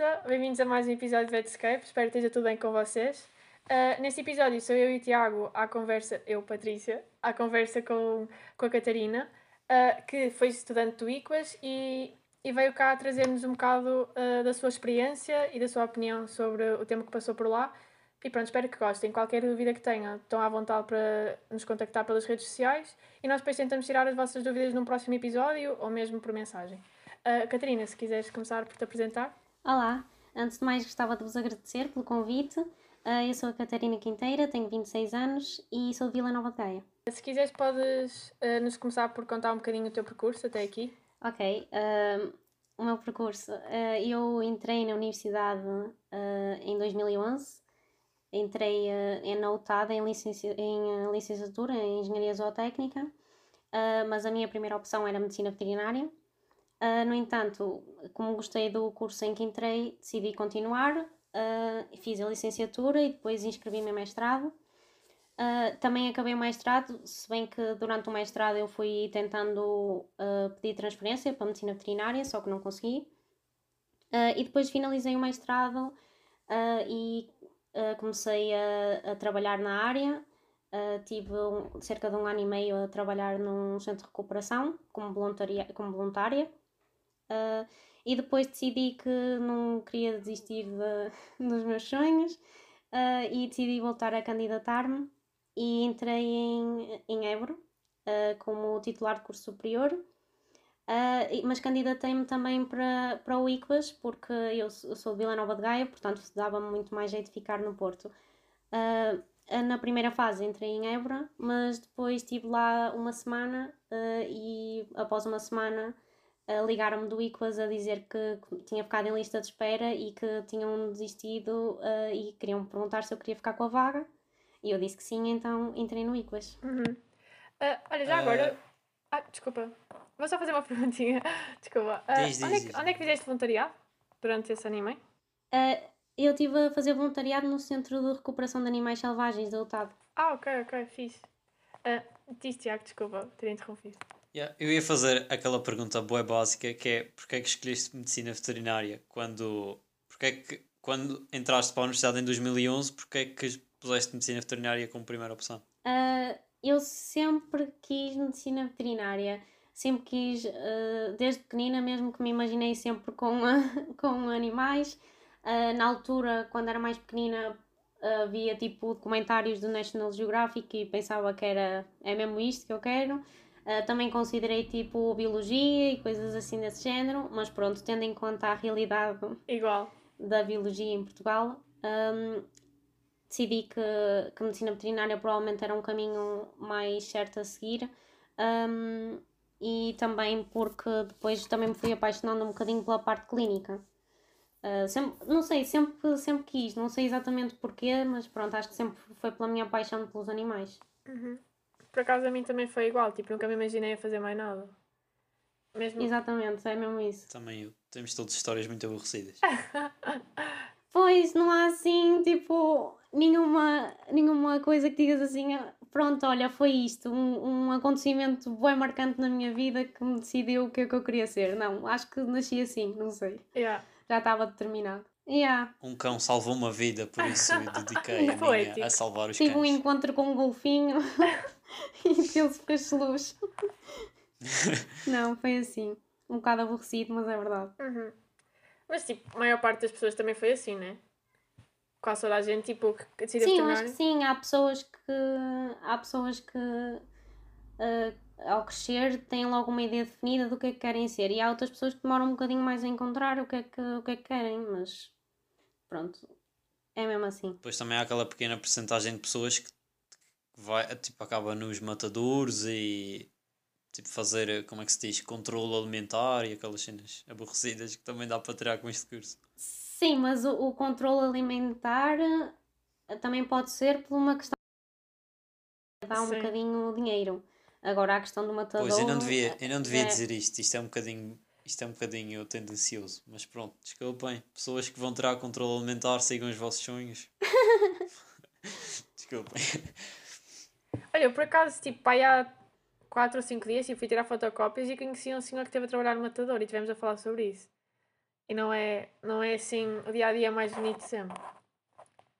malta, bem-vindos a mais um episódio de Vetscape, espero que esteja tudo bem com vocês. Uh, neste episódio sou eu e o Tiago à conversa, eu, Patrícia, à conversa com, com a Catarina, uh, que foi estudante do IQUAS e, e veio cá trazer-nos um bocado uh, da sua experiência e da sua opinião sobre o tempo que passou por lá. E pronto, espero que gostem. Qualquer dúvida que tenham, estão à vontade para nos contactar pelas redes sociais e nós depois tentamos tirar as vossas dúvidas num próximo episódio ou mesmo por mensagem. Uh, Catarina, se quiseres começar por te apresentar. Olá, antes de mais gostava de vos agradecer pelo convite. Uh, eu sou a Catarina Quinteira, tenho 26 anos e sou de Vila Nova de Gaia. Se quiseres, podes uh, nos começar por contar um bocadinho o teu percurso até aqui. Ok, o meu percurso. eu entrei na universidade em 2011, entrei na UTAD em, licenci em licenciatura em Engenharia Zootécnica, mas a minha primeira opção era Medicina Veterinária. Uh, no entanto, como gostei do curso em que entrei, decidi continuar, uh, fiz a licenciatura e depois inscrevi-me em mestrado. Uh, também acabei o mestrado, se bem que durante o mestrado eu fui tentando pedir transferência para a medicina veterinária, só que não consegui. e depois finalizei o mestrado e comecei a, a, trabalhar na área. tive um, cerca de um ano e meio a trabalhar num centro de recuperação como, como voluntária. Uh, e depois decidi que não queria desistir de, dos meus sonhos uh, e decidi voltar a candidatar-me e entrei em, em Évora uh, como titular de curso superior. mas candidatei-me também para, para o ICBAS porque eu, sou de Vila Nova de Gaia, portanto dava-me muito mais jeito de ficar no Porto. na primeira fase entrei em Évora, mas depois estive lá uma semana e após uma semana ligaram-me do ICOAS a dizer que, tinha ficado em lista de espera e que tinham desistido uh, e queriam perguntar se eu queria ficar com a vaga. E eu disse que sim, então entrei no ICOAS. Uhum. Uh, olha, já agora. Ah, desculpa. Vou só fazer uma perguntinha. Desculpa. Diz, diz, onde, é que, onde, é que, fizeste voluntariado durante esse anime? eu estive a fazer voluntariado no Centro de Recuperação de Animais Selvagens da UTAD. Ah, ok, ok, fiz. Uh, diz, Tiago, desculpa, ter interrompido. Yeah, eu ia fazer aquela pergunta boa básica que é porque é que escolheste medicina veterinária? Quando porque é que quando entraste para a universidade em 2011 porque é que puseste medicina veterinária como primeira opção? Uh, eu sempre quis medicina veterinária. Sempre quis uh, desde pequenina mesmo que me imaginei sempre com, com animais. Uh, na altura quando era mais pequenina havia tipo documentários do National Geographic e pensava que era é mesmo isto que eu quero Uh, também considerei tipo biologia e coisas assim desse género, mas pronto, tendo em conta a realidade Igual. da biologia em Portugal, um, decidi que, que a medicina veterinária provavelmente era um caminho mais certo a seguir. Um, e também porque depois também me fui apaixonando um bocadinho pela parte clínica. Uh, sempre, não sei, sempre, sempre quis, não sei exatamente porquê, mas pronto, acho que sempre foi pela minha paixão pelos animais. Uhum. Por acaso a mim também foi igual, tipo, nunca me imaginei a fazer mais nada. Mesmo... Exatamente, é mesmo isso. Também eu. Temos todas histórias muito aborrecidas. pois, não há assim, tipo, nenhuma, nenhuma coisa que digas assim, pronto, olha, foi isto, um, um acontecimento bem marcante na minha vida que me decidiu o que é que eu queria ser. Não, acho que nasci assim, não sei. Yeah. Já estava determinado. Yeah. Um cão salvou uma vida, por isso dediquei a minha a salvar os Tive cães. Tive um encontro com um golfinho e deu-se fez luz. Não, foi assim. Um bocado aborrecido, mas é verdade. Uhum. Mas tipo, a maior parte das pessoas também foi assim, né? Quase toda a gente, tipo, que decide Sim, acho que sim. Há pessoas que. Há pessoas que. Uh, ao crescer têm logo uma ideia definida do que é que querem ser e há outras pessoas que demoram um bocadinho mais a encontrar o que é que, o que, é que querem, mas pronto, é mesmo assim. Depois também há aquela pequena porcentagem de pessoas que vai, tipo, acaba nos matadores e tipo fazer, como é que se diz, controle alimentar e aquelas cenas aborrecidas que também dá para tirar com este curso. Sim, mas o, o controle alimentar eh, também pode ser por uma questão de dar um Sim. bocadinho dinheiro. Agora a questão do matador. Pois eu não devia, eu não devia é... dizer isto, isto é um bocadinho isto é um bocadinho tendencioso, mas pronto, desculpem. Pessoas que vão tirar controle alimentar, sigam os vossos sonhos. desculpem. Olha, por acaso, tipo, pai, há 4 ou 5 dias eu fui tirar fotocópias e conheci um senhor que esteve a trabalhar no matador e tivemos a falar sobre isso. E não é, não é assim o dia a dia mais bonito sempre.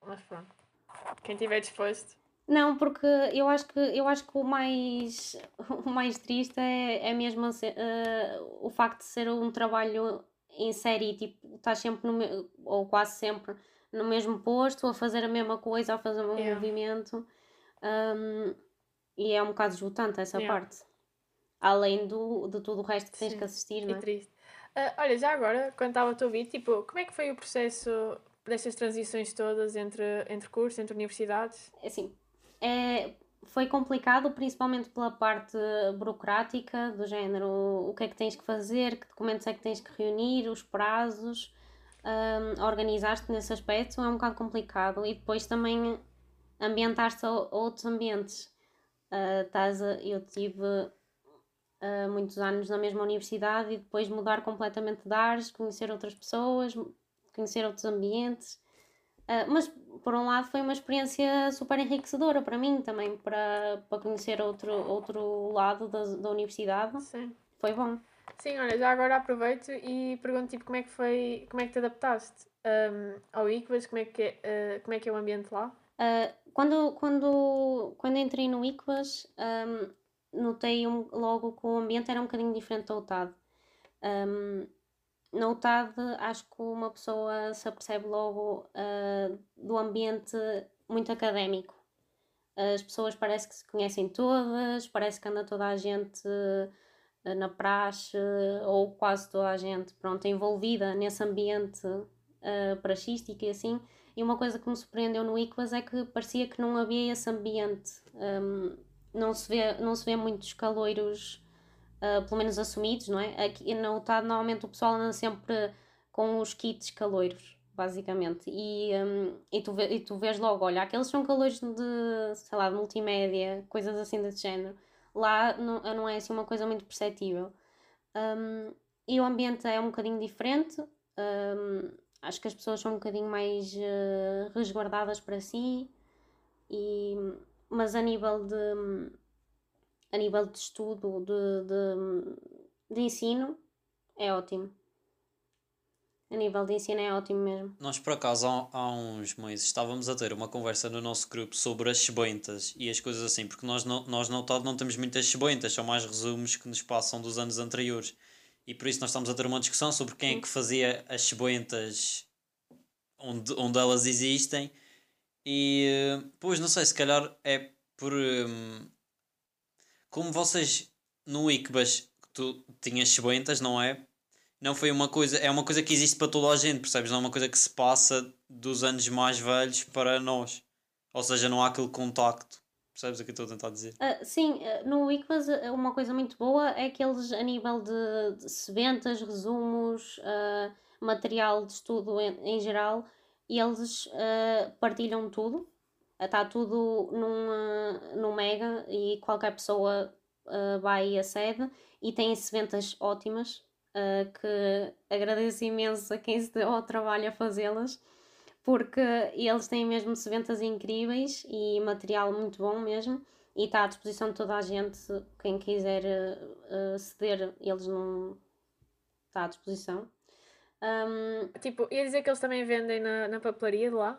Mas pronto. Quem estiver disposto. Não, porque eu acho que, eu acho que o, mais, o mais triste é, é mesmo uh, o facto de ser um trabalho em série, tipo, estás sempre no, ou quase sempre no mesmo posto, a fazer a mesma coisa, a fazer o mesmo yeah. movimento. Um, e é um bocado esgotante essa yeah. parte. Além do, de tudo o resto que tens Sim. que assistir, não é? triste. Uh, olha, já agora, quando estava a ouvir, tipo, como é que foi o processo destas transições todas entre, entre cursos, entre universidades? É assim, é, foi complicado, principalmente pela parte burocrática, do género o que é que tens que fazer, que documentos é que tens que reunir, os prazos, um, organizar-te nesse aspecto é um bocado complicado e depois também ambientar-te a outros ambientes. Uh, estás a, eu tive uh, muitos anos na mesma universidade e depois mudar completamente de ares, conhecer outras pessoas, conhecer outros ambientes. Uh, mas por um lado foi uma experiência super enriquecedora para mim também, para, para conhecer outro, outro lado da, da universidade. Sim. Foi bom. Sim, olha, já agora aproveito e pergunto tipo como é que foi, como é que te adaptaste um, ao ICVAS, como é que é, uh, como é que é o ambiente lá? Uh, quando, quando, quando entrei no ICVAS, um, notei um, logo que o ambiente era um bocadinho diferente do UTAD. Um, na UTAD, acho que uma pessoa se apercebe logo uh, do ambiente muito académico. As pessoas parece que se conhecem todas, parece que anda toda a gente uh, na praxe, ou quase toda a gente, pronto, envolvida nesse ambiente uh, praxístico e assim. E uma coisa que me surpreendeu no ICVAS é que parecia que não havia esse ambiente. Um, não, se vê, não se vê muitos caloiros uh, pelo menos assumidos, não é? Aqui na UTAD normalmente o pessoal anda sempre com os kits caloiros, basicamente. E, um, e, tu, vê, e tu vês logo, olha, aqueles são caloiros de, sei lá, de multimédia, coisas assim desse género. Lá não, não é assim uma coisa muito perceptível. Um, e o ambiente é um bocadinho diferente. Um, acho que as pessoas são um bocadinho mais uh, resguardadas para si. E, mas a nível de a nível de estudo, de, de, de ensino, é ótimo. A nível de ensino é ótimo mesmo. Nós, por acaso, há, uns meses estávamos a ter uma conversa no nosso grupo sobre as cheboentas e as coisas assim, porque nós, não, nós não, não temos muitas cheboentas, são mais resumos que nos passam dos anos anteriores. E por isso nós estamos a ter uma discussão sobre quem é que fazia as cheboentas onde, onde elas existem. E, pois, não sei, se calhar é por... Hum, como vocês no ICBAS tu tinhas cheboentas, não é? Não foi uma coisa, é uma coisa que existe para toda a gente, percebes? Não é uma coisa que se passa dos anos mais velhos para nós. Ou seja, não há aquele contacto. Percebes o que eu estou a tentar dizer? Uh, sim, uh, no ICBAS uh, uma coisa muito boa é que eles, a nível de, de seventas, resumos, material de estudo em, em geral, eles partilham tudo. Está tudo num, num mega e qualquer pessoa vai e acede. E tem ventas ótimas que agradeço imenso a quem se deu ao trabalho a fazê-las porque eles têm mesmo ventas incríveis e material muito bom mesmo e está à disposição de toda a gente quem quiser uh, ceder eles não está à disposição um, tipo, ia dizer que eles também vendem na, na papelaria de lá?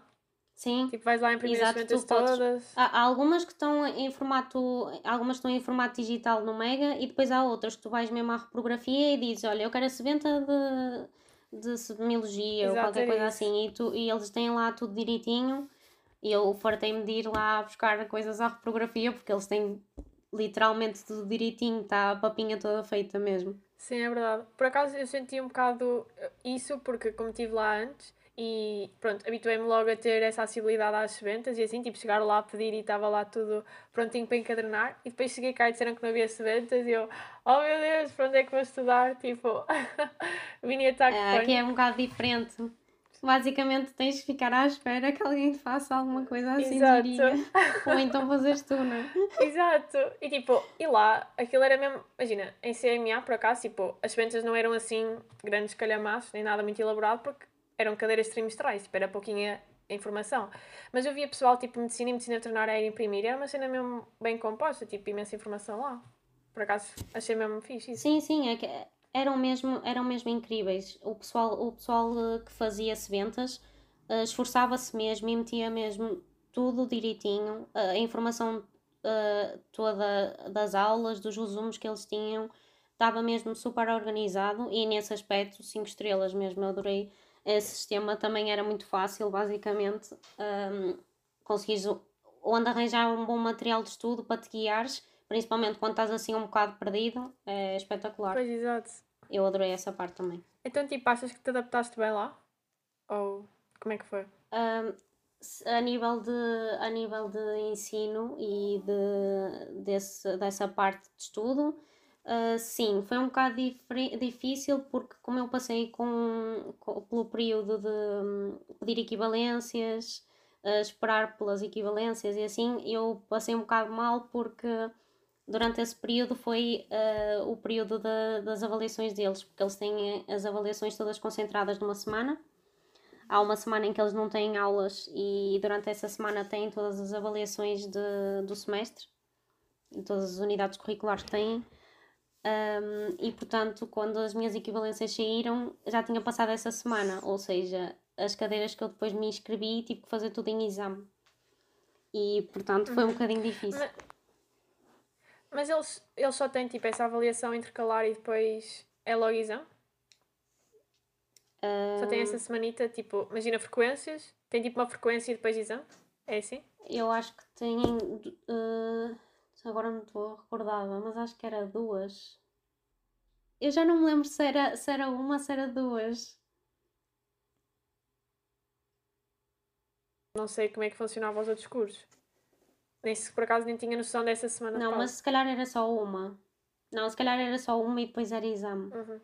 Sim. Tipo, vais lá imprimir Exato, as todas. Há, há, algumas que estão em formato, algumas estão em formato digital no Mega e depois há outras que tu vais mesmo à repografia e dizes, olha, eu quero essa venta de, de semiologia ou qualquer coisa isso. assim e, tu, e eles têm lá tudo direitinho e eu fartei-me de ir lá buscar coisas à repografia porque eles têm literalmente tudo direitinho, está a papinha toda feita mesmo. Sim, é verdade. Por acaso eu senti um bocado isso porque como estive lá antes e pronto, habituei-me logo a ter essa acessibilidade às sementas e assim, tipo, chegar lá a pedir e estava lá tudo prontinho para encadernar. E depois cheguei cá e disseram que não havia sementas e eu, oh meu Deus, para onde é que vou estudar? Tipo, vim ataque. É, aqui é um bocado diferente. Basicamente tens de ficar à espera que alguém te faça alguma coisa assim diria. Ou então fazes tu, não é? Exato. E tipo, e lá, aquilo era mesmo, imagina, em CMA por acaso, tipo, as sementas não eram assim grandes calhamaços, nem nada muito elaborado, porque eram cadeiras trimestrais, tipo, era pouquinha informação. Mas eu via pessoal, tipo, medicina e medicina veterinária a imprimir, era uma cena mesmo bem composta, tipo, imensa informação lá. Por acaso, achei mesmo fixe isso. Sim, sim, é que eram mesmo, eram mesmo incríveis. O pessoal, o pessoal eh, que fazia sementas uh, esforçava-se mesmo e metia mesmo tudo direitinho, a informação toda das aulas, dos resumos que eles tinham, estava mesmo super organizado e nesse aspecto, 5 estrelas mesmo, eu adorei esse sistema, também era muito fácil, basicamente, um, conseguires onde arranjar um bom material de estudo para te guiares, principalmente quando estás assim um bocado perdido, é espetacular. Pois, exato. Eu adorei essa parte também. Então, tipo, achas que te adaptaste bem lá? Ou como é que foi? Um, a nível de, a nível de ensino e de, desse, dessa parte de estudo, uh, sim, foi um bocado difícil porque como eu passei com, com pelo período de um, pedir equivalências, uh, esperar pelas equivalências e assim, eu passei um bocado mal porque durante esse período foi uh, o período de, das avaliações deles, porque eles têm as avaliações todas concentradas numa semana há uma semana em que eles não têm aulas e durante essa semana têm todas as avaliações de, do semestre, todas as unidades curriculares que têm. Um, e portanto, quando as minhas equivalências saíram, já tinha passado essa semana, ou seja, as cadeiras que eu depois me inscrevi tive que fazer tudo em exame. E portanto foi um bocadinho difícil. Mas, mas eles, eles só têm tipo essa avaliação intercalar e depois é logo exame? Só tem essa semanita, tipo, imagina frequências, tem tipo uma frequência e depois exame? É assim? Eu acho que tem. Uh, agora não estou recordada, mas acho que era duas. Eu já não me lembro se era, se era uma, se era duas. Não sei como é que funcionava os outros cursos. Nem se por acaso nem tinha noção dessa semana. Não, mas se calhar era só uma. Não, se calhar era só uma e depois era exame. Uhum.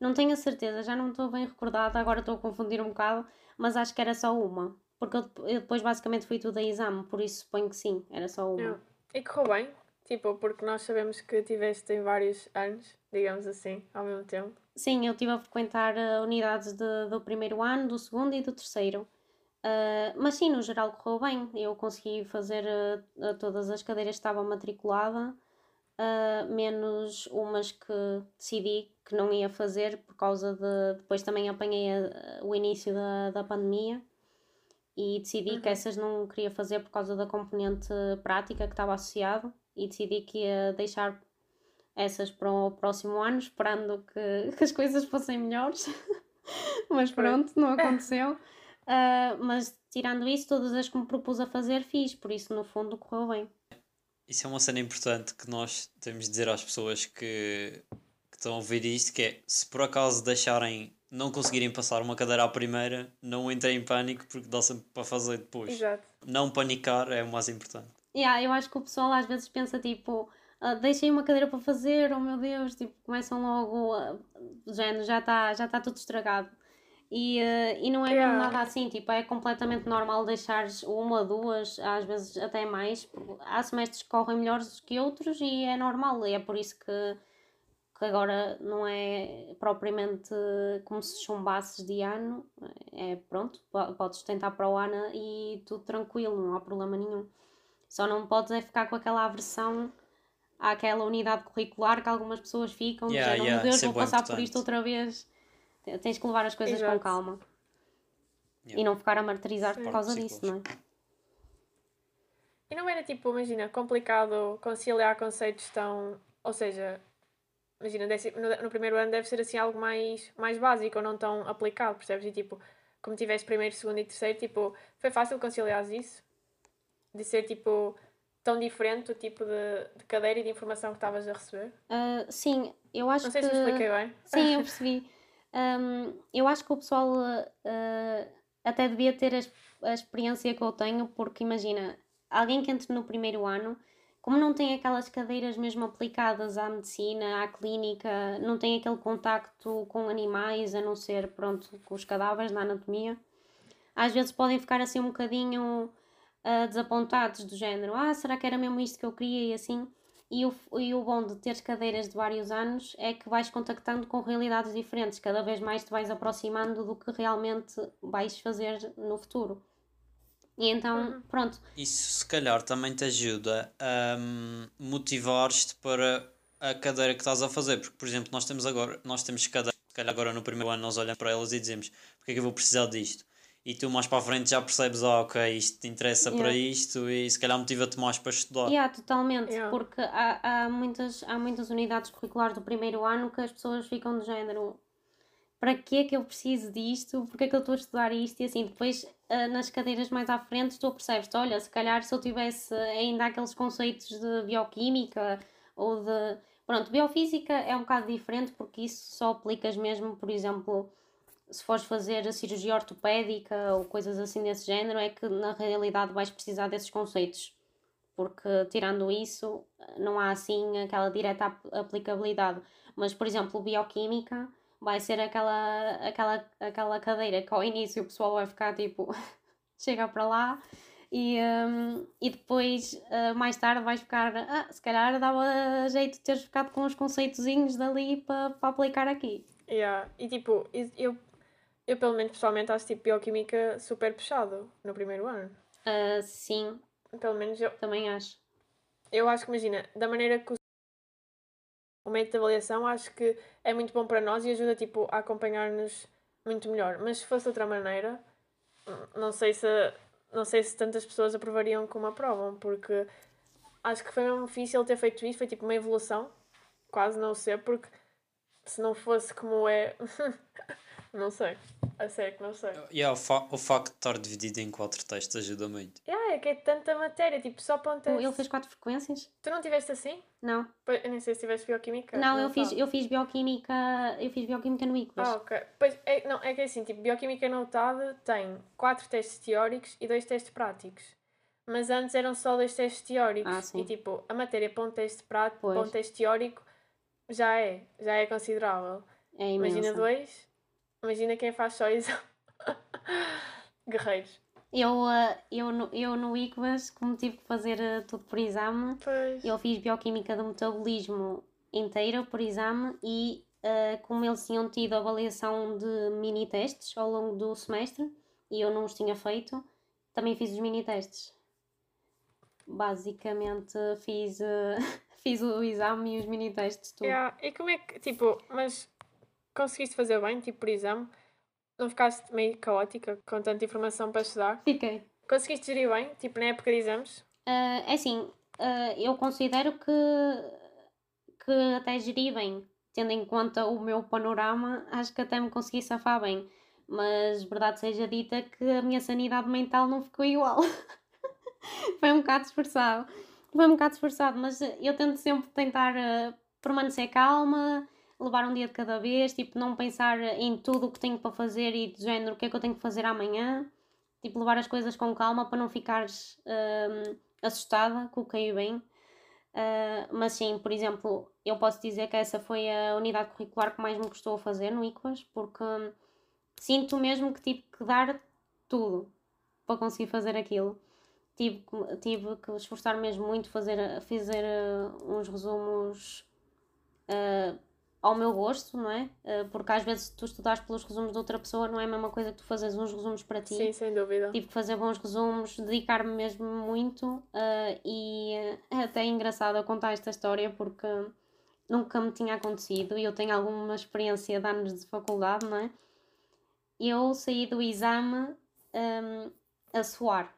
Não tenho a certeza, já não estou bem recordada, agora estou a confundir um bocado, mas acho que era só uma. Porque eu, depois basicamente fui tudo a exame, por isso suponho que sim, era só uma. E correu bem? Tipo, porque nós sabemos que tiveste em vários anos, digamos assim, ao mesmo tempo. Sim, eu estive a frequentar uh, unidades de, do primeiro ano, do segundo e do terceiro. Uh, mas sim, no geral correu bem. Eu consegui fazer uh, todas as cadeiras que estava matriculada uh, menos umas que decidi que não ia fazer por causa de. Depois também apanhei a, o início da, da pandemia e decidi uhum. que essas não queria fazer por causa da componente prática que estava associado e decidi que ia deixar essas para o próximo ano, esperando que, que as coisas fossem melhores. mas pronto, não aconteceu. Uh, mas tirando isso, todas as que me propus a fazer, fiz, por isso no fundo correu bem isso é uma cena importante que nós temos de dizer às pessoas que, que estão a ouvir isto, que é se por acaso deixarem não conseguirem passar uma cadeira à primeira, não entrem em pânico porque dá sempre para fazer depois. Exato. Não panicar é o mais importante. Yeah, eu acho que o pessoal às vezes pensa tipo, uh, deixei uma cadeira para fazer, oh meu Deus, tipo, começam logo, uh, género, já está já tá tudo estragado. E, uh, e não é yeah. mesmo nada assim, tipo, é completamente normal deixares uma, duas, às vezes até mais. Há semestres que correm melhores que outros e é normal, e é por isso que, que agora não é propriamente como se chumbasses de ano, é pronto, podes tentar para o ano e tudo tranquilo, não há problema nenhum. Só não podes é ficar com aquela aversão àquela unidade curricular que algumas pessoas ficam, yeah, dizendo, yeah, meu Deus, vou passar importante. por isto outra vez Tens que levar as coisas Exato. com calma. Yeah. E não ficar a martirizar por causa disso, não é? E não era tipo, imagina, complicado conciliar conceitos tão. Ou seja, imagina, no, no primeiro ano deve ser assim algo mais, mais básico ou não tão aplicado, percebes? E tipo, como tiveste primeiro, segundo e terceiro, tipo, foi fácil conciliar isso? De ser tipo tão diferente o tipo de, de cadeira e de informação que estavas a receber? Uh, sim, eu acho que. Não sei que... se expliquei bem. Sim, eu percebi. Um, eu acho que o pessoal uh, até devia ter a, a, experiência que eu tenho, porque imagina, alguém que entre no primeiro ano, como não tem aquelas cadeiras mesmo aplicadas à medicina, à clínica, não tem aquele contacto com animais, a não ser, pronto, com os cadáveres na anatomia, às vezes podem ficar assim um bocadinho uh, desapontados do género, ah, será que era mesmo isto que eu queria e assim. E o, e o bom de ter cadeiras de vários anos é que vais contactando com realidades diferentes, cada vez mais te vais aproximando do que realmente vais fazer no futuro. E então, uhum. pronto. Isso se calhar também te ajuda a um, motivar-te para a cadeira que estás a fazer, porque por exemplo, nós temos agora, nós temos cadeira, se calhar agora no primeiro ano nós olhamos para elas e dizemos porque é que eu vou precisar disto? E tu mais para a frente já percebes, ah, ok, isto te interessa Yeah. para isto e se calhar motiva-te mais para estudar. Yeah, totalmente, Yeah. porque há, há, muitas, há muitas unidades curriculares do primeiro ano que as pessoas ficam do género para que é que eu preciso disto? Porque é que eu estou a estudar isto? E assim, depois nas cadeiras mais à frente tu percebes olha, se calhar se eu tivesse ainda aqueles conceitos de bioquímica ou de... Pronto, biofísica é um bocado diferente porque isso só aplicas mesmo, por exemplo, se fores fazer a cirurgia ortopédica ou coisas assim desse género, é que na realidade vais precisar desses conceitos porque tirando isso não há assim aquela direta ap- aplicabilidade. Mas, por exemplo, bioquímica vai ser aquela, aquela, aquela cadeira que ao início o pessoal vai ficar tipo, chega para lá e, hum, e depois ah, mais tarde vais ficar, ah, se calhar dava jeito de teres ficado com os conceitozinhos dali para aplicar aqui. Yeah. E tipo, eu, eu pelo menos pessoalmente acho tipo bioquímica super puxado no primeiro ano. Ah, sim, Pelo menos eu, também acho. eu acho que imagina, da maneira que o, o método de avaliação acho que é muito bom para nós e ajuda tipo a acompanhar-nos muito melhor. Mas se fosse de outra maneira, não sei se não sei se tantas pessoas aprovariam como aprovam, porque acho que foi mesmo difícil ter feito isso, foi tipo uma evolução, quase não sei, porque se não fosse como é, não sei, a sério que não sei. Yeah, o, fa o facto de estar dividido em quatro testes ajuda muito. Yeah, é que é tanta matéria, tipo, só para um teste. Ele fez quatro frequências? Tu não tiveste assim? Não. Pois, Eu nem sei se tiveste bioquímica. Não, eu fiz, sabe. eu fiz bioquímica, eu fiz bioquímica no ICBAS. Ah, ok. Pois, é, não, é que é assim, tipo, bioquímica na UTAD tem quatro testes teóricos e dois testes práticos. Mas antes eram só dois testes teóricos. Ah, sim. E tipo, a matéria para um teste prático, para um teste teórico, já é, já é considerável. É imenso. Imagina dois, imagina quem faz só isso. Guerreiros. Eu, ah, eu, no, eu no ICBAS, como tive que fazer ah, tudo por exame, Pois. eu fiz bioquímica do metabolismo inteira por exame e ah, como eles tinham tido avaliação de mini testes ao longo do semestre e eu não os tinha feito, também fiz os mini testes. Basicamente fiz, ah, fiz o exame e os mini testes tudo. Yeah. E como é que, tipo, mas conseguiste fazer bem, tipo, por exame? Não ficaste meio caótica com tanta informação para estudar? Fiquei. Conseguiste gerir bem, tipo, na época de exames? Ah, é assim, ah, eu considero que, que até geri bem, tendo em conta o meu panorama, acho que até me consegui safar bem. Mas verdade seja dita que a minha sanidade mental não ficou igual. Foi um bocado esforçado. Foi um bocado esforçado, mas eu tento sempre tentar ah, permanecer calma, levar um dia de cada vez, tipo, não pensar em tudo o que tenho para fazer e do género o que é que eu tenho que fazer amanhã. Tipo, levar as coisas com calma para não ficares hum, assustada com o que caiu bem. Ah, mas sim, por exemplo, eu posso dizer que essa foi a unidade curricular que mais me custou fazer no ICOAS, porque sinto mesmo que tive que dar tudo para conseguir fazer aquilo. Tive, tive que esforçar mesmo muito, fazer, fazer ah, uns resumos ah, ao meu gosto, não é? Ah, porque às vezes tu estudares pelos resumos de outra pessoa não é a mesma coisa que tu fazes uns resumos para ti Sim, sem dúvida. tive que fazer bons resumos, dedicar-me mesmo muito ah, e é até engraçado eu contar esta história porque nunca me tinha acontecido e eu tenho alguma experiência de anos de faculdade, não é? Eu saí do exame hum, a suar.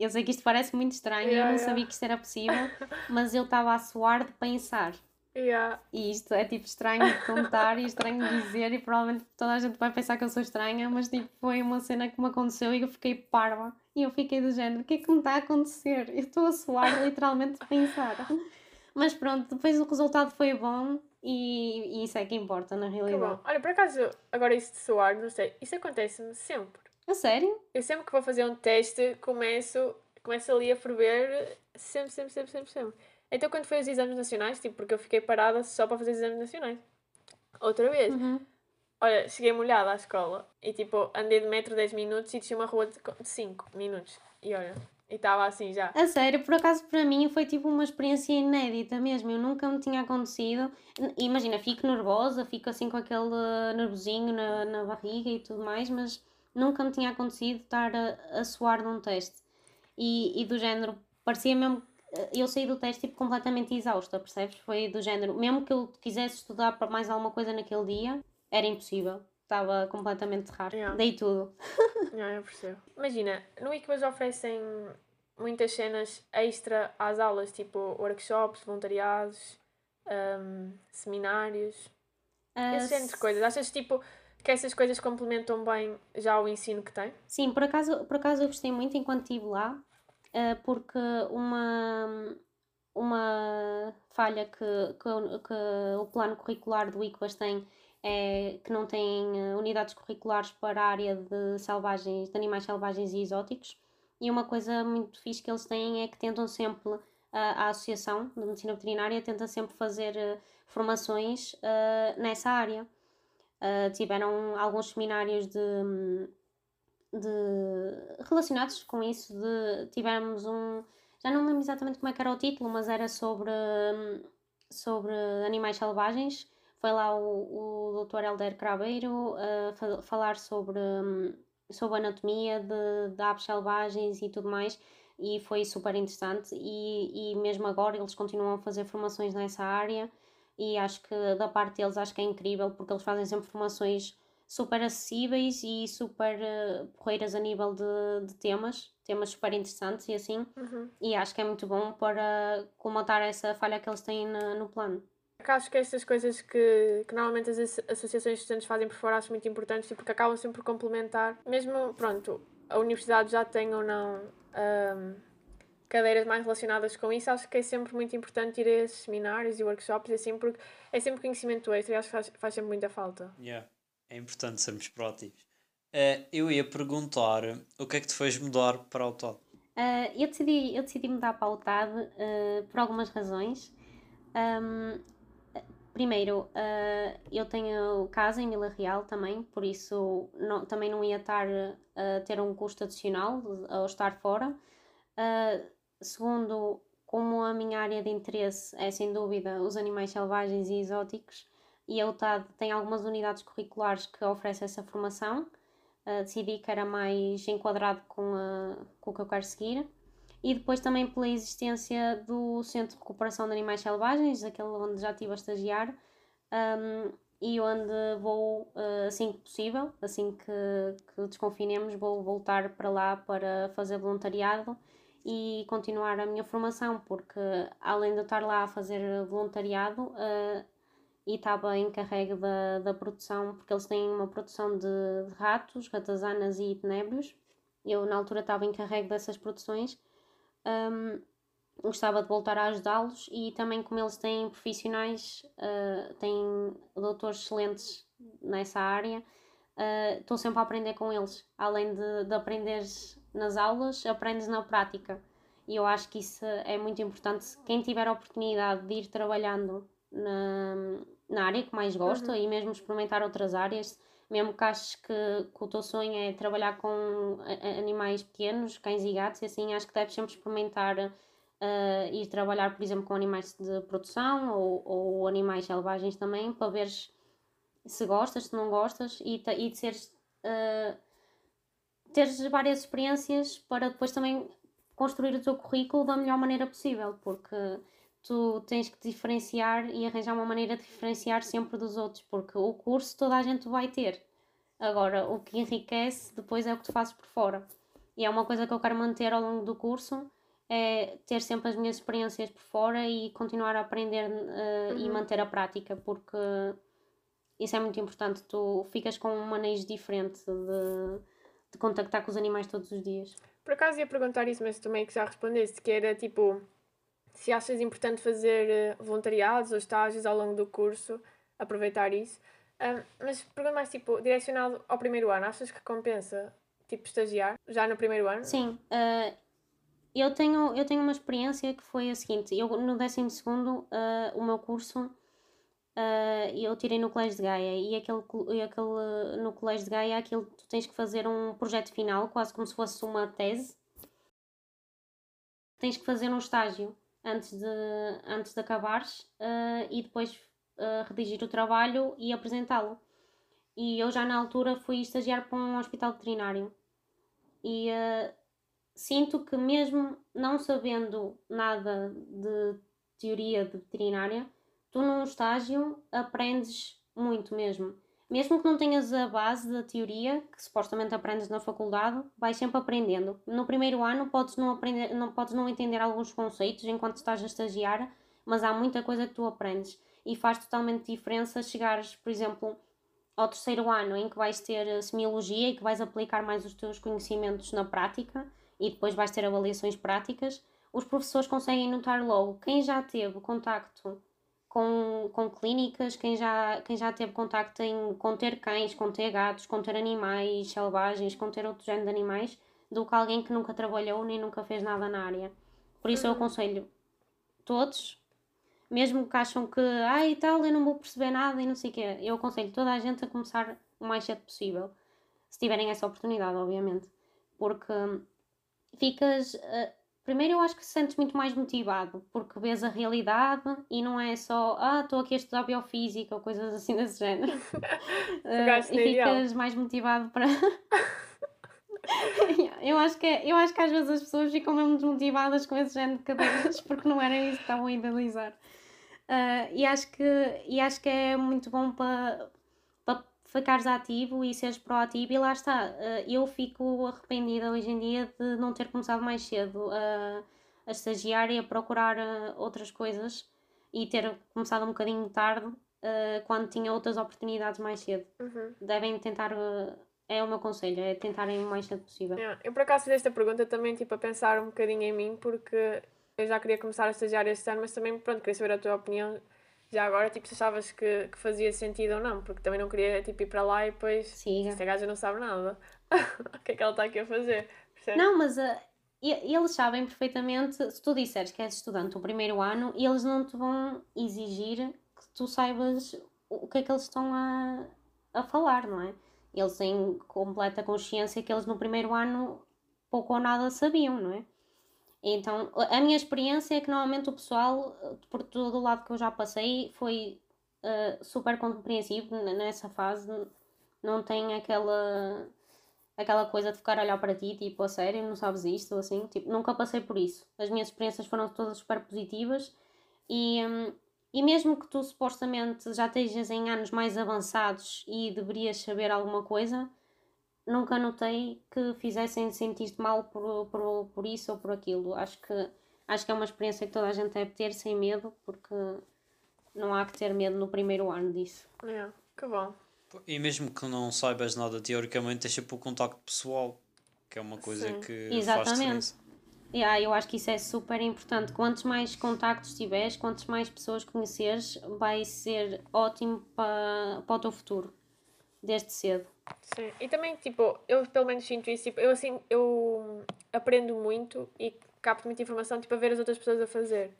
Eu sei que isto parece muito estranho, eu Yeah, não yeah. sabia que isto era possível, mas eu estava a suar de pensar. Yeah. E isto é tipo estranho de contar e estranho de dizer, e provavelmente toda a gente vai pensar que eu sou estranha, mas tipo foi uma cena que me aconteceu e eu fiquei parva. E eu fiquei do género: o que é que me está a acontecer? Eu estou a suar literalmente de pensar. Mas pronto, depois o resultado foi bom e, e isso é que importa na realidade. bom. Olha, por acaso, agora isso de suar, não sei, isso acontece-me sempre. A sério? Eu sempre que vou fazer um teste, começo, começo ali a ferver, sempre, sempre, sempre, sempre, sempre. Então, quando foi os exames nacionais, tipo, porque eu fiquei parada só para fazer os exames nacionais. Outra vez. Uhum. Olha, cheguei molhada à escola e, tipo, andei de metro 10 minutos e desci uma rua de 5 minutos. E olha, e estava assim já. A sério, por acaso para mim foi tipo uma experiência inédita mesmo, eu nunca me tinha acontecido. Imagina, fico nervosa, fico assim com aquele nervosinho na, na barriga e tudo mais, mas nunca me tinha acontecido estar a, a suar num teste. E, e do género, parecia mesmo, eu saí do teste tipo, completamente exausta, percebes? Foi do género, mesmo que eu quisesse estudar para mais alguma coisa naquele dia, era impossível. Estava completamente raro. Yeah. Dei tudo. Yeah, eu percebo. Imagina, no ICBAS oferecem muitas cenas extra às aulas, tipo workshops, voluntariados, um, seminários, Ah, esse género de coisas. Achas tipo que essas coisas complementam bem já o ensino que tem? Sim, por acaso, por acaso eu gostei muito enquanto estive lá, porque uma, uma falha que, que, que o plano curricular do ICBAS tem é que não tem eh, unidades curriculares para a área de selvagens, de animais selvagens e exóticos. E uma coisa muito fixe que eles têm é que tentam sempre, a, a Associação de Medicina Veterinária tenta sempre fazer eh, formações eh, nessa área. Uh, tiveram alguns seminários de, de relacionados com isso de tivemos um já não me lembro exatamente como é era o título mas era sobre hum, sobre animais selvagens foi lá o, o Dr. Helder Crabeiro a fa- falar sobre hum, sobre anatomia de, de aves selvagens e tudo mais e foi super interessante e, e mesmo agora eles continuam a fazer formações nessa área e acho que da parte deles acho que é incrível porque eles fazem sempre formações super acessíveis e super uh, porreiras a nível de, de temas, temas super interessantes e assim, Uhum. e acho que é muito bom para comatar essa falha que eles têm na- no plano. Porque acho que estas coisas que, que normalmente as asso- associações de estudantes fazem por fora acho muito importantes e porque acabam sempre por complementar. Mesmo, pronto, a universidade já tem ou não ahm, cadeiras mais relacionadas com isso, acho que é sempre muito importante ir a esses seminários e workshops e assim, porque é sempre conhecimento extra e acho que faz, faz sempre muita falta. Yeah. É importante sermos proativos. Eh, eu ia perguntar o que é que te fez mudar para o TOD? Uh, eu, decidi, eu decidi mudar para a UTAD uh, por algumas razões. Um, primeiro, uh, eu tenho casa em Vila Real também, por isso não- também não ia estar a ter um custo adicional ao estar fora. Uh, segundo, como a minha área de interesse é sem dúvida os animais selvagens e exóticos, e a UTAD tem algumas unidades curriculares que oferecem essa formação, uh, decidi que era mais enquadrado com, a, com o que eu quero seguir. E depois também pela existência do Centro de Recuperação de Animais Selvagens, aquele onde já estive a estagiar, um, e onde vou, uh, assim que possível, assim que, que desconfinemos, vou voltar para lá para fazer voluntariado e continuar a minha formação, porque além de estar lá a fazer voluntariado, uh, e estava encarregue da, da produção, porque eles têm uma produção de, de ratos, ratazanas e tenébrios. Eu, na altura, estava encarregue dessas produções. Um, gostava de voltar a ajudá-los e também, como eles têm profissionais, uh, têm doutores excelentes nessa área, uh, estou sempre a aprender com eles. Além de, de aprenderes nas aulas, aprendes na prática. E eu acho que isso é muito importante. Quem tiver a oportunidade de ir trabalhando na, na área que mais gosta e mesmo experimentar outras áreas, mesmo que aches que, que o teu sonho é trabalhar com animais pequenos, cães e gatos, e assim acho que deves sempre experimentar uh, ir trabalhar, por exemplo, com animais de produção ou, ou animais selvagens também, para veres se gostas, se não gostas e, e de seres, uh, teres várias experiências para depois também construir o teu currículo da melhor maneira possível, porque tu tens que diferenciar e arranjar uma maneira de diferenciar sempre dos outros, porque o curso toda a gente vai ter. Agora, o que enriquece depois é o que tu fazes por fora. E é uma coisa que eu quero manter ao longo do curso, é ter sempre as minhas experiências por fora e continuar a aprender e Uhum. manter a prática, porque isso é muito importante. Tu ficas com um manejo diferente de, de contactar com os animais todos os dias. Por acaso ia perguntar isso, mas também que já respondeste, que era tipo, se achas importante fazer eh, voluntariados ou estágios ao longo do curso, aproveitar isso. Ah, mas pergunto mais tipo, direcionado ao primeiro ano, achas que compensa, tipo, estagiar já no primeiro ano? Sim, eh, eu, tenho, eu tenho uma experiência que foi a seguinte: eu no 12 segundo, eh, o meu curso eh, eu tirei no Colégio de Gaia e aquele, e aquele no Colégio de Gaia aquilo tu tens que fazer um projeto final, quase como se fosse uma tese. Tens que fazer um estágio antes de, antes de acabares eh, e depois eh, redigir o trabalho e apresentá-lo. E eu já na altura fui estagiar para um hospital veterinário. E eh, sinto que mesmo não sabendo nada de teoria de veterinária, tu num estágio aprendes muito mesmo. Mesmo que não tenhas a base da teoria, que supostamente aprendes na faculdade, vais sempre aprendendo. No primeiro ano podes não, aprender, não, podes não entender alguns conceitos enquanto estás a estagiar, mas há muita coisa que tu aprendes. E faz totalmente diferença chegares, por exemplo, ao terceiro ano em que vais ter semiologia e que vais aplicar mais os teus conhecimentos na prática e depois vais ter avaliações práticas, os professores conseguem notar logo quem já teve contacto com, com clínicas, quem já, quem já teve contacto em, com ter cães, com ter gatos, com ter animais selvagens, com ter outro género de animais, do que alguém que nunca trabalhou nem nunca fez nada na área. Por isso eu uhum. aconselho todos, mesmo que acham que, ai ah, e tal, eu não vou perceber nada e não sei o quê, eu aconselho toda a gente a começar o mais cedo possível, se tiverem essa oportunidade, obviamente, porque ficas. Primeiro, eu acho que te sentes muito mais motivado, porque vês a realidade e não é só, ah, estou aqui a estudar biofísica ou coisas assim desse género. uh, e ficas mais motivado para. eu, acho que é, eu acho que às vezes as pessoas ficam mesmo desmotivadas com esse género de cadeiras porque não era isso que estavam a idealizar. Uh, e, acho que, e acho que é muito bom para ficares ativo e seres proativo e lá está. Eh, eu fico arrependida hoje em dia de não ter começado mais cedo a, a estagiar e a procurar eh, outras coisas e ter começado um bocadinho tarde uh, quando tinha outras oportunidades mais cedo. Uhum. Devem tentar, é o meu conselho, é tentarem o mais cedo possível. Yeah. Eu por acaso fiz esta pergunta também tipo, a pensar um bocadinho em mim porque eu já queria começar a estagiar este ano, mas também pronto, queria saber a tua opinião já agora, tipo, se achavas que, que fazia sentido ou não, porque também não queria, tipo, ir para lá e depois, Sim. esta gaja não sabe nada. o que é que ela está aqui a fazer? Percebes? Não, mas uh, eles sabem perfeitamente, se tu disseres que és estudante o primeiro ano, eles não te vão exigir que tu saibas o que é que eles estão a, a falar, não é? Eles têm completa consciência que eles no primeiro ano pouco ou nada sabiam, não é? Então, a minha experiência é que normalmente o pessoal, por todo o lado que eu já passei, foi uh, super compreensivo nessa fase. Não tem aquela aquela coisa de ficar a olhar para ti, tipo, a sério, não sabes isto, ou assim. Tipo, nunca passei por isso. As minhas experiências foram todas super positivas e, um, e mesmo que tu supostamente já estejas em anos mais avançados e deverias saber alguma coisa, nunca notei que fizessem sentir-te mal por, por, por isso ou por aquilo. Acho que, acho que é uma experiência que toda a gente deve ter sem medo, porque não há que ter medo no primeiro ano disso. É, que bom. E mesmo que não saibas nada teoricamente, deixa para o contacto pessoal, que é uma coisa Sim. que Exatamente. faz. Yeah, eu acho que isso é super importante. Quantos mais contactos tiveres, quantas mais pessoas conheceres, vai ser ótimo para, para o teu futuro, desde cedo. Sim, e também, tipo, eu pelo menos sinto isso, tipo, eu assim, eu aprendo muito e capto muita informação, tipo, a ver as outras pessoas a fazer.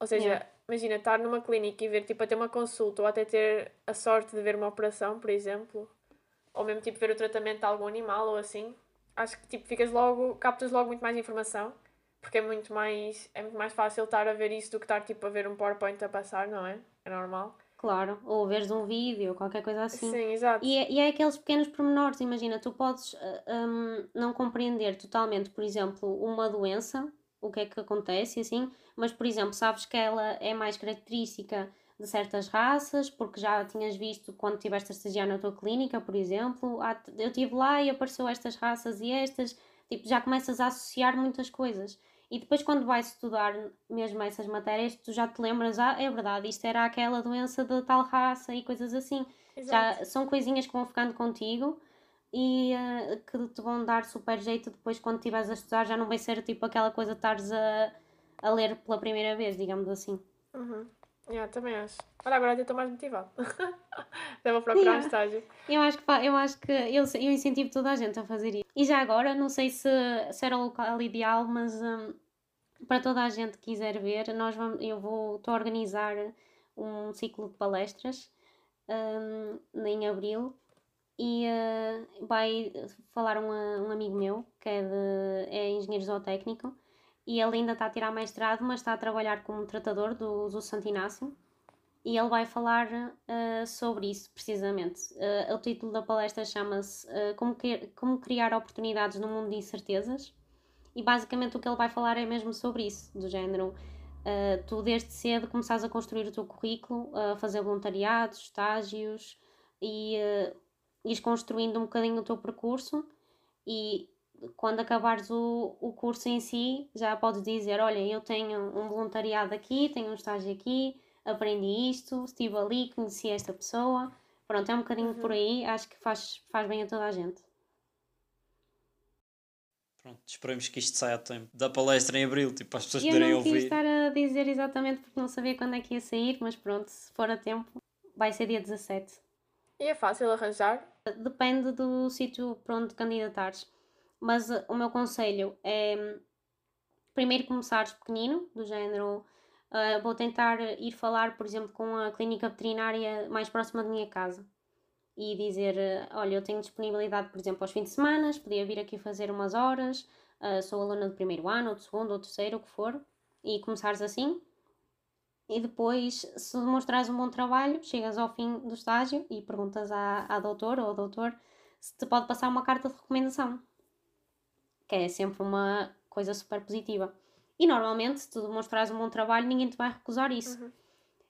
Ou seja, yeah. imagina, estar numa clínica e ver, tipo, até uma consulta ou até ter a sorte de ver uma operação, por exemplo, ou mesmo, tipo, ver o tratamento de algum animal ou assim, acho que, tipo, ficas logo, captas logo muito mais informação, porque é muito mais, é muito mais fácil estar a ver isso do que estar, tipo, a ver um PowerPoint a passar, não é? É normal. Claro, ou veres um vídeo, qualquer coisa assim. Sim, exato. E é, e é aqueles pequenos pormenores, imagina, tu podes uh, um, não compreender totalmente, por exemplo, uma doença, o que é que acontece, assim, mas, por exemplo, sabes que ela é mais característica de certas raças, porque já tinhas visto quando estiveste a estagiar na tua clínica, por exemplo, eu estive lá e apareceu estas raças e estas, tipo, já começas a associar muitas coisas. E depois, quando vais estudar mesmo essas matérias, tu já te lembras, ah, é verdade, isto era aquela doença de tal raça e coisas assim. Exato. Já são coisinhas que vão ficando contigo e uh, que te vão dar super jeito depois quando estiveres a estudar. Já não vai ser tipo aquela coisa de estares a, a ler pela primeira vez, digamos assim. Uhum. Yeah, também acho. Olha, agora eu estou mais motivado. Já vou procurar yeah. um estágio. Eu acho que, eu, acho que eu, eu incentivo toda a gente a fazer isso. E já agora, não sei se, se era o local ideal, mas um, para toda a gente que quiser ver, nós vamos, eu vou estou a organizar um ciclo de palestras um, em abril e uh, vai falar um, um amigo meu que é, de, é engenheiro zootécnico e ele ainda está a tirar mestrado, mas está a trabalhar como tratador do, do Santo Inácio e ele vai falar uh, sobre isso precisamente. Uh, o título da palestra chama-se uh, como, como Criar Oportunidades no Mundo de Incertezas E basicamente o que ele vai falar é mesmo sobre isso, do género. Tu desde cedo começares a construir o teu currículo, a fazer voluntariados, estágios e uh, ires construindo um bocadinho o teu percurso e quando acabares o, o curso em si já podes dizer, olha, eu tenho um voluntariado aqui, tenho um estágio aqui, aprendi isto, estive ali, conheci esta pessoa. Pronto, é um bocadinho uhum. por aí, acho que faz, faz bem a toda a gente. Pronto, esperemos que isto saia a tempo da palestra em abril, tipo, para as pessoas eu poderem ouvir. Eu não quis estar a dizer exatamente porque não sabia quando é que ia sair, mas pronto, se for a tempo, vai ser dia 17. E é fácil arranjar? Depende do sítio para onde candidatares. Mas uh, o meu conselho é primeiro começares pequenino, do género uh, vou tentar ir falar, por exemplo, com a clínica veterinária mais próxima da minha casa e dizer: Olha, eu tenho disponibilidade, por exemplo, aos fins de semana, podia vir aqui fazer umas horas, uh, sou aluna do primeiro ano, ou do segundo, ou terceiro, o que for, e começares assim. E depois, se demonstrares um bom trabalho, chegas ao fim do estágio e perguntas à, à doutora ou ao doutor se te pode passar uma carta de recomendação, que é sempre uma coisa super positiva. E normalmente, se tu demonstrares um bom trabalho, ninguém te vai recusar isso. Uhum.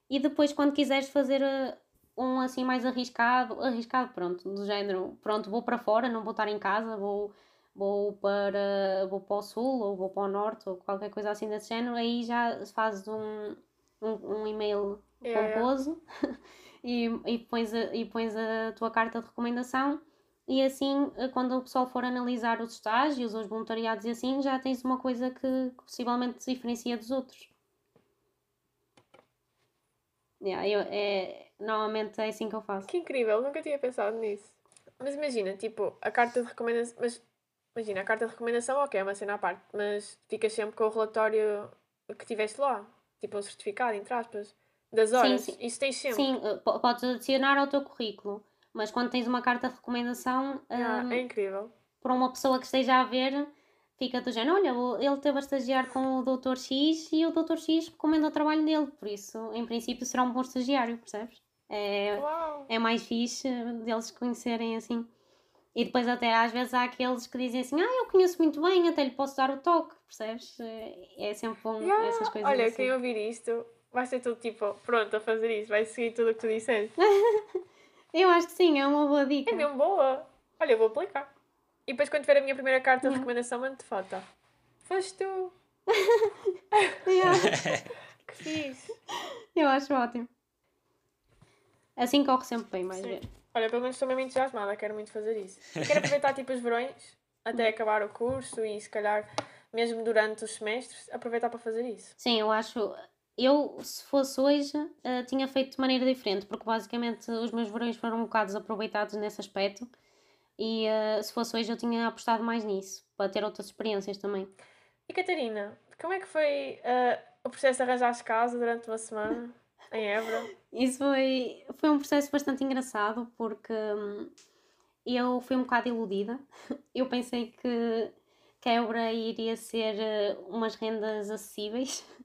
E depois, quando quiseres fazer uh, um assim mais arriscado, arriscado, pronto, do género, pronto, vou para fora, não vou estar em casa, vou, vou, para, vou para o sul ou vou para o norte ou qualquer coisa assim desse género, aí já fazes um, um, um e-mail yeah, pomposo yeah. e, e, pões a, e pões a tua carta de recomendação e assim, eh, quando o pessoal for analisar os estágios, os voluntariados e assim, já tens uma coisa que, que possivelmente te diferencia dos outros. Yeah, eu, é, normalmente é assim que eu faço. Que incrível, nunca tinha pensado nisso. Mas imagina, tipo, a carta de recomendação. Mas imagina, a carta de recomendação, ok, é uma cena à parte, mas ficas sempre com o relatório que tiveste lá, tipo o certificado, entre aspas, das horas. Sim, sim. Isso tens sempre. Sim, eh, podes adicionar ao teu currículo. Mas quando tens uma carta de recomendação. Yeah, um, é incrível. Para uma pessoa que esteja a ver, fica do género: olha, ele teve a estagiar com o Dr. X e o Dr. X recomenda o trabalho dele, por isso, em princípio, será um bom estagiário, percebes? É, é mais fixe deles conhecerem assim. E depois, até às vezes, há aqueles que dizem assim: Ah, eu conheço muito bem, até lhe posso dar o toque, percebes? É, é sempre bom yeah. essas coisas. Olha, assim. quem ouvir isto vai ser tudo tipo pronto a fazer isso, vai seguir tudo o que tu disseste. Eu acho que sim, é uma boa dica. É mesmo boa. Olha, eu vou aplicar. E depois, quando tiver a minha primeira carta de recomendação, mando-te foto. Foste tu. que fixe. Eu acho ótimo. Assim corre sempre bem, mais ver. Olha, pelo menos estou mesmo entusiasmada, quero muito fazer isso. quero aproveitar tipo os verões, até acabar o curso e se calhar mesmo durante os semestres, aproveitar para fazer isso. Sim, eu acho eu, se fosse hoje, uh, tinha feito de maneira diferente, porque basicamente os meus verões foram um bocado desaproveitados nesse aspecto. E uh, se fosse hoje, eu tinha apostado mais nisso, para ter outras experiências também. E Catarina, como é que foi uh, o processo de arranjar casa durante uma semana em Évora? Isso foi, foi um processo bastante engraçado, porque hum, eu fui um bocado iludida. Eu pensei que, que Évora iria ser umas rendas acessíveis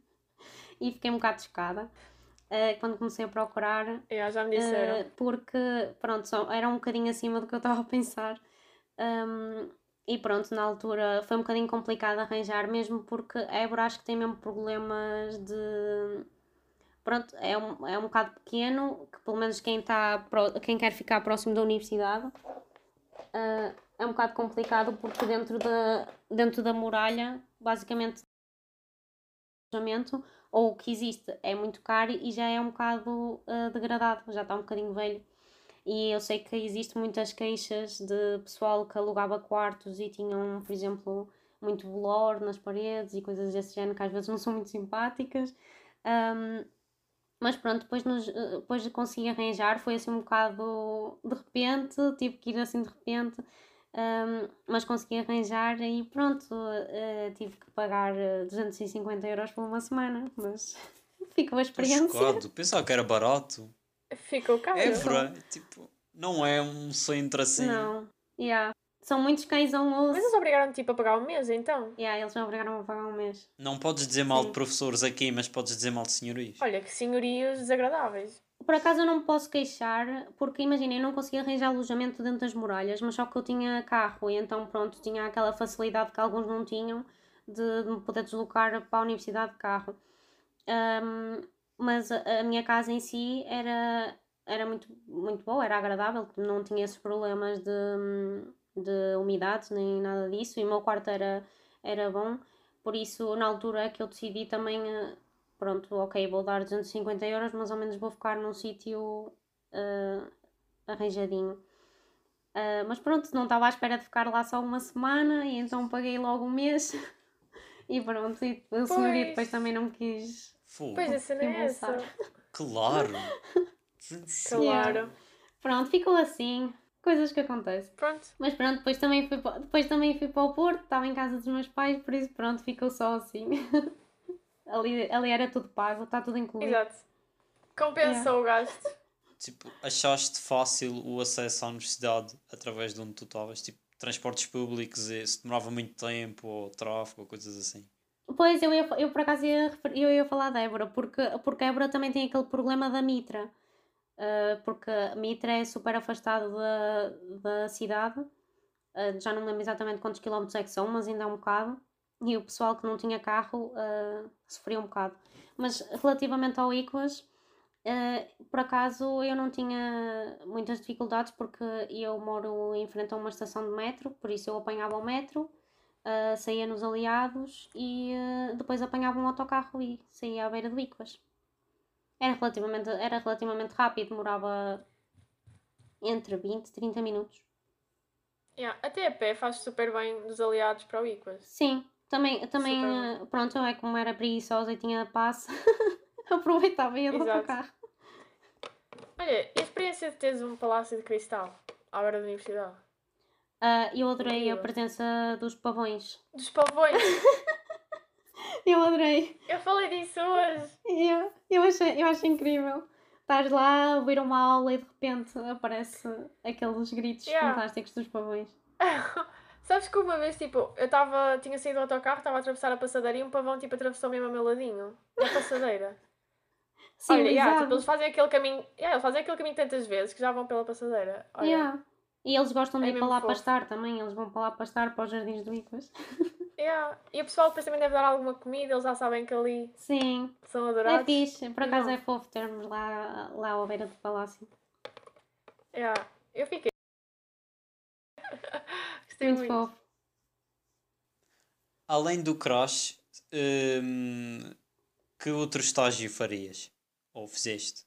e fiquei um bocado chocada uh, quando comecei a procurar. Yeah, já me disseram. Uh, porque, pronto, só, era um bocadinho acima do que eu estava a pensar. Um, e pronto, na altura foi um bocadinho complicado arranjar, mesmo porque a Évora acho que tem mesmo problemas de. Pronto, é um, é um bocado pequeno, que pelo menos quem, tá, quem quer ficar próximo da universidade uh, é um bocado complicado porque dentro da, dentro da muralha, basicamente, ou o que existe é muito caro e já é um bocado uh, degradado, já está um bocadinho velho. E eu sei que existe muitas queixas de pessoal que alugava quartos e tinham, por exemplo, muito bolor nas paredes e coisas desse género que às vezes não são muito simpáticas. Um, mas pronto, depois, nos, depois consegui arranjar, foi assim um bocado de repente, tive que ir assim de repente um, mas consegui arranjar e pronto, uh, tive que pagar 250 eh, euros por uma semana, mas ficou a experiência. Chocado. Pensava que era barato. Ficou caro. É verdade, tipo, não é um centro assim. Não, yeah. São muitos cães ao moço. Mas eles obrigaram tipo a pagar um mês então? Yeah, eles me obrigaram a pagar um mês. Não podes dizer mal Sim. de professores aqui, mas podes dizer mal de senhorios. Olha, que senhorios desagradáveis. Por acaso eu não me posso queixar, porque imagina, eu não conseguia arranjar alojamento dentro das muralhas, mas só que eu tinha carro e então pronto, tinha aquela facilidade que alguns não tinham, de, de me poder deslocar para a universidade de carro. Um, mas a, a, minha casa em si era, era muito, muito boa, era agradável, não tinha esses problemas de, de umidade nem nada disso, e o meu quarto era, era bom, por isso na altura que eu decidi também, eh, pronto, ok, vou dar 250 euros, mas ao menos vou ficar num sítio uh, arranjadinho. Uh, mas pronto, não estava à espera de ficar lá só uma semana e então paguei logo um mês e pronto, e o senhorio depois também não me quis. Fogo. Pois a cena é essa. Claro! claro. Pronto, ficou assim. Coisas que acontecem. Pronto. Mas pronto, depois também fui, depois também fui para o Porto, estava em casa dos meus pais, por isso pronto, ficou só assim. ali, ali era tudo pago, está tudo incluído. Exato. Compensou o gasto. Tipo, achaste fácil o acesso à universidade através de onde tu estavas? Tipo, transportes públicos, e se demorava muito tempo, ou tráfego, ou coisas assim? Pois, eu, ia, eu por acaso ia, eu ia falar da Évora, porque, porque a Évora também tem aquele problema da Mitra. Uh, porque a Mitra é super afastado da, da cidade. Uh, já não lembro exatamente quantos quilómetros é que são, mas ainda é um bocado. E o pessoal que não tinha carro uh, sofria um bocado. Mas relativamente ao Iquas, Uh, por acaso eu não tinha muitas dificuldades porque eu moro em frente a uma estação de metro, por isso eu apanhava o metro, uh, saía nos aliados e depois apanhava um autocarro e saía à beira do Iquas. Era relativamente, era relativamente rápido, demorava entre 20 e 30 minutos. Yeah, até a pé faz super bem dos aliados para o Iquas. Sim, também, também pronto, eu é como era preguiçosa e tinha passe. Aproveitava e ia do carro. Olha, e a experiência de teres um palácio de cristal à hora da universidade? Uh, eu adorei a presença dos pavões. Dos pavões? eu adorei. Eu falei disso hoje. Eu, eu, achei, eu acho incrível. Estás lá a ouvir uma aula e de repente aparece aqueles gritos yeah. fantásticos dos pavões. Sabes que uma vez, tipo, eu estava, tinha saído do autocarro, estava a atravessar a passadeira e um pavão, tipo, atravessou mesmo ao meu ladinho, na passadeira. Sim, Olha, yeah, tipo, eles fazem aquele caminho, yeah, eles fazem aquele caminho tantas vezes que já vão pela passadeira. Olha, yeah. E eles gostam de é ir para lá fofo. pastar também, eles vão para lá pastar para os jardins do Icos. Yeah. E o pessoal depois também deve dar alguma comida, eles já sabem que ali Sim. são adorados. É fixe, por acaso Não. é fofo termos lá, lá à beira do palácio. Yeah. Eu fiquei. Gostei muito. muito. fofo. Além do crash, hum, que outro estágio farias? Ou fizeste?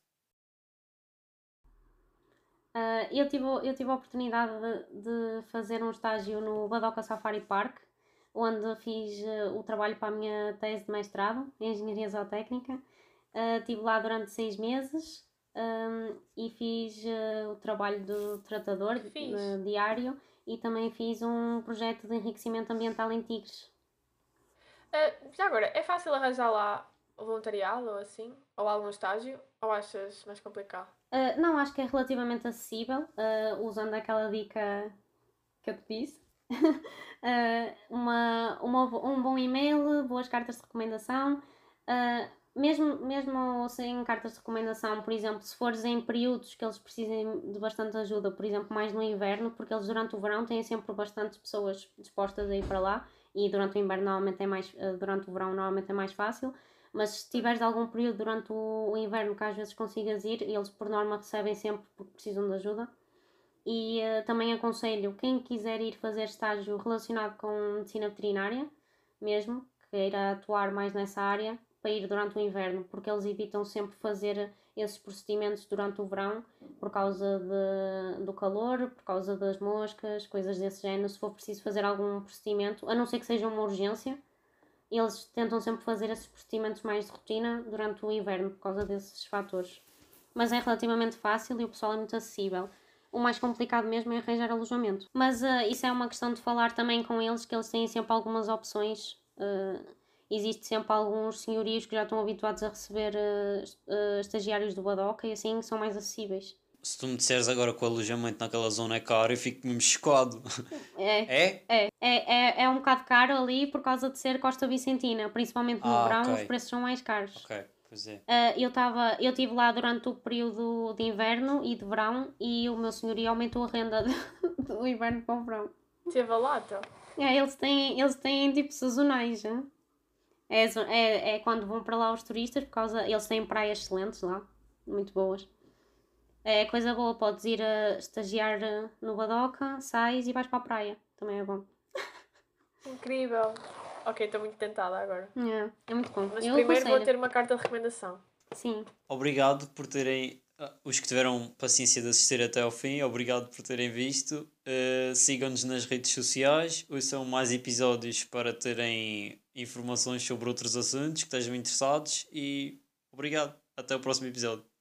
Uh, eu, tive, eu tive a oportunidade de, de, fazer um estágio no Badoca Safari Park, onde fiz uh, o trabalho para a minha tese de mestrado em Engenharia Zootécnica. Uh, estive lá durante seis meses um, e fiz o trabalho do tratador diário e também fiz um projeto de enriquecimento ambiental em tigres. já agora, é fácil arranjar lá voluntariado ou assim? Ou algum estágio? Ou achas mais complicado? Uh, não, acho que é relativamente acessível, uh, usando aquela dica que eu te disse. uh, uma, uma, um bom e-mail, boas cartas de recomendação. Mesmo, mesmo sem cartas de recomendação, por exemplo, se fores em períodos que eles precisem de bastante ajuda, por exemplo, mais no inverno, porque eles durante o verão têm sempre bastantes pessoas dispostas a ir para lá e durante o inverno normalmente é mais, durante o verão normalmente é mais fácil. Mas se tiveres algum período durante o, inverno que às vezes consigas ir, eles por norma recebem sempre porque precisam de ajuda. E uh, também aconselho quem quiser ir fazer estágio relacionado com medicina veterinária, mesmo, que queira atuar mais nessa área, para ir durante o inverno, porque eles evitam sempre fazer esses procedimentos durante o verão por causa de, do calor, por causa das moscas, coisas desse género. Se for preciso fazer algum procedimento, a não ser que seja uma urgência, eles tentam sempre fazer esses procedimentos mais de rotina durante o inverno por causa desses fatores. Mas é relativamente fácil e o pessoal é muito acessível. O mais complicado mesmo é arranjar alojamento. Mas uh, isso é uma questão de falar também com eles, que eles têm sempre algumas opções. Uh, existe sempre alguns senhorios que já estão habituados a receber uh, estagiários do Badoca e assim são mais acessíveis se tu me disseres agora que o alojamento naquela zona é caro, eu fico mesmo chocado. É. É? É, é, é, é um bocado caro ali por causa de ser Costa Vicentina, principalmente no ah, verão, okay. os preços são mais caros. Ok, pois é. Uh, eu estava eu estive lá durante o período de inverno e de verão e o meu senhorio aumentou a renda do inverno para o verão. Teve a lata? É, eles têm, eles têm tipo sazonais, já. É, é, é quando vão para lá os turistas, por causa. Eles têm praias excelentes lá, muito boas. É coisa boa, podes ir a estagiar eh, no Badoca, sais e vais para a praia. Também é bom. Incrível. Ok, estou muito tentada agora. É, é muito bom. Mas Eu primeiro vou aconselho. ter uma carta de recomendação. Sim. Obrigado por terem. ah, Os que tiveram paciência de assistir até ao fim, obrigado por terem visto. Uh, Sigam-nos nas redes sociais, ouçam mais episódios para terem informações sobre outros assuntos que estejam interessados e obrigado. Até o próximo episódio.